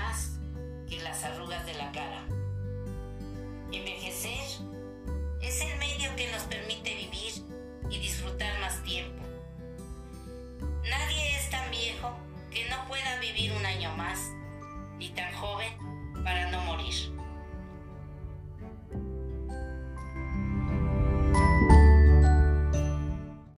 Más que las arrugas de la cara. Envejecer es el medio que nos permite vivir y disfrutar más tiempo. Nadie es tan viejo que no pueda vivir un año más, ni tan joven para no morir.